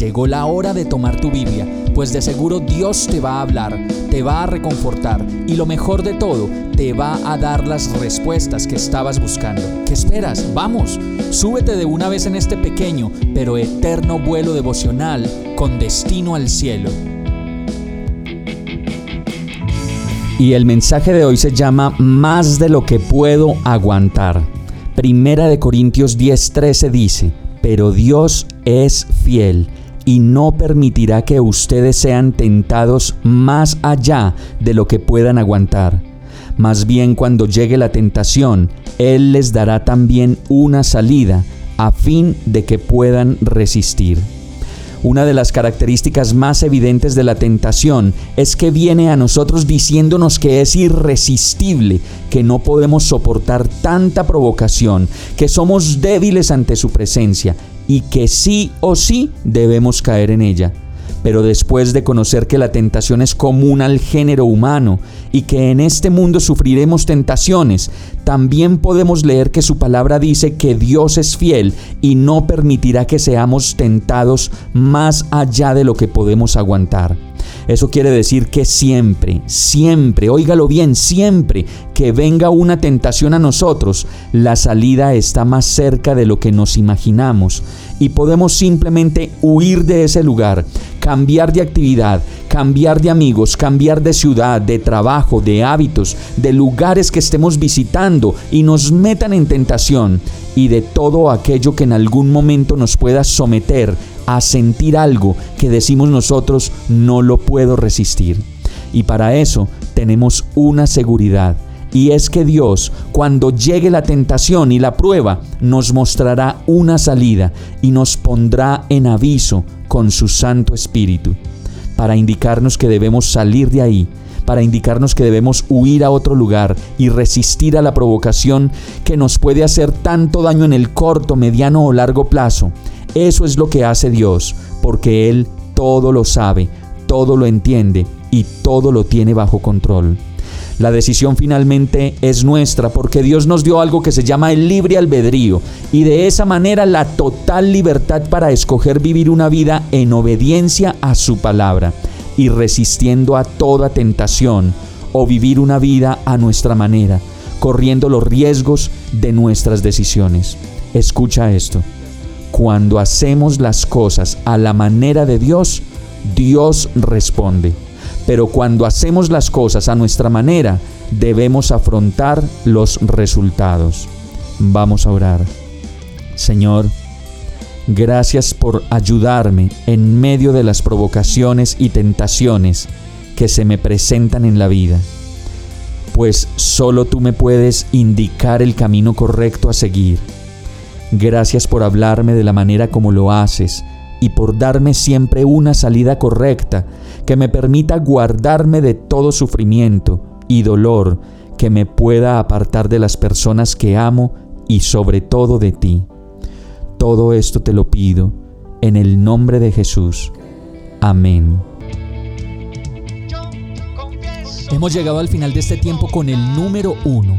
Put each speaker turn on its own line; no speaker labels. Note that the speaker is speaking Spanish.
Llegó la hora de tomar tu Biblia, pues de seguro Dios te va a hablar, te va a reconfortar y lo mejor de todo, te va a dar las respuestas que estabas buscando. ¿Qué esperas? Vamos, súbete de una vez en este pequeño pero eterno vuelo devocional con destino al cielo.
Y el mensaje de hoy se llama Más de lo que puedo aguantar. Primera de Corintios 10:13 dice, pero Dios es fiel y no permitirá que ustedes sean tentados más allá de lo que puedan aguantar. Más bien cuando llegue la tentación, Él les dará también una salida a fin de que puedan resistir. Una de las características más evidentes de la tentación es que viene a nosotros diciéndonos que es irresistible, que no podemos soportar tanta provocación, que somos débiles ante su presencia y que sí o sí debemos caer en ella. Pero después de conocer que la tentación es común al género humano y que en este mundo sufriremos tentaciones, también podemos leer que su palabra dice que Dios es fiel y no permitirá que seamos tentados más allá de lo que podemos aguantar. Eso quiere decir que siempre, siempre, óigalo bien, siempre que venga una tentación a nosotros, la salida está más cerca de lo que nos imaginamos. Y podemos simplemente huir de ese lugar, cambiar de actividad, cambiar de amigos, cambiar de ciudad, de trabajo, de hábitos, de lugares que estemos visitando y nos metan en tentación y de todo aquello que en algún momento nos pueda someter a sentir algo que decimos nosotros no lo puedo resistir. Y para eso tenemos una seguridad. Y es que Dios, cuando llegue la tentación y la prueba, nos mostrará una salida y nos pondrá en aviso con su Santo Espíritu, para indicarnos que debemos salir de ahí, para indicarnos que debemos huir a otro lugar y resistir a la provocación que nos puede hacer tanto daño en el corto, mediano o largo plazo eso es lo que hace Dios, porque Él todo lo sabe, todo lo entiende y todo lo tiene bajo control. La decisión finalmente es nuestra porque Dios nos dio algo que se llama el libre albedrío y de esa manera la total libertad para escoger vivir una vida en obediencia a su palabra y resistiendo a toda tentación o vivir una vida a nuestra manera, corriendo los riesgos de nuestras decisiones. Escucha esto. Cuando hacemos las cosas a la manera de Dios, Dios responde. Pero cuando hacemos las cosas a nuestra manera, debemos afrontar los resultados. Vamos a orar. Señor, gracias por ayudarme en medio de las provocaciones y tentaciones que se me presentan en la vida, pues solo tú me puedes indicar el camino correcto a seguir Gracias por hablarme de la manera como lo haces y por darme siempre una salida correcta que me permita guardarme de todo sufrimiento y dolor que me pueda apartar de las personas que amo y sobre todo de ti. Todo esto te lo pido en el nombre de Jesús. Amén.
Hemos llegado al final de este tiempo con el número uno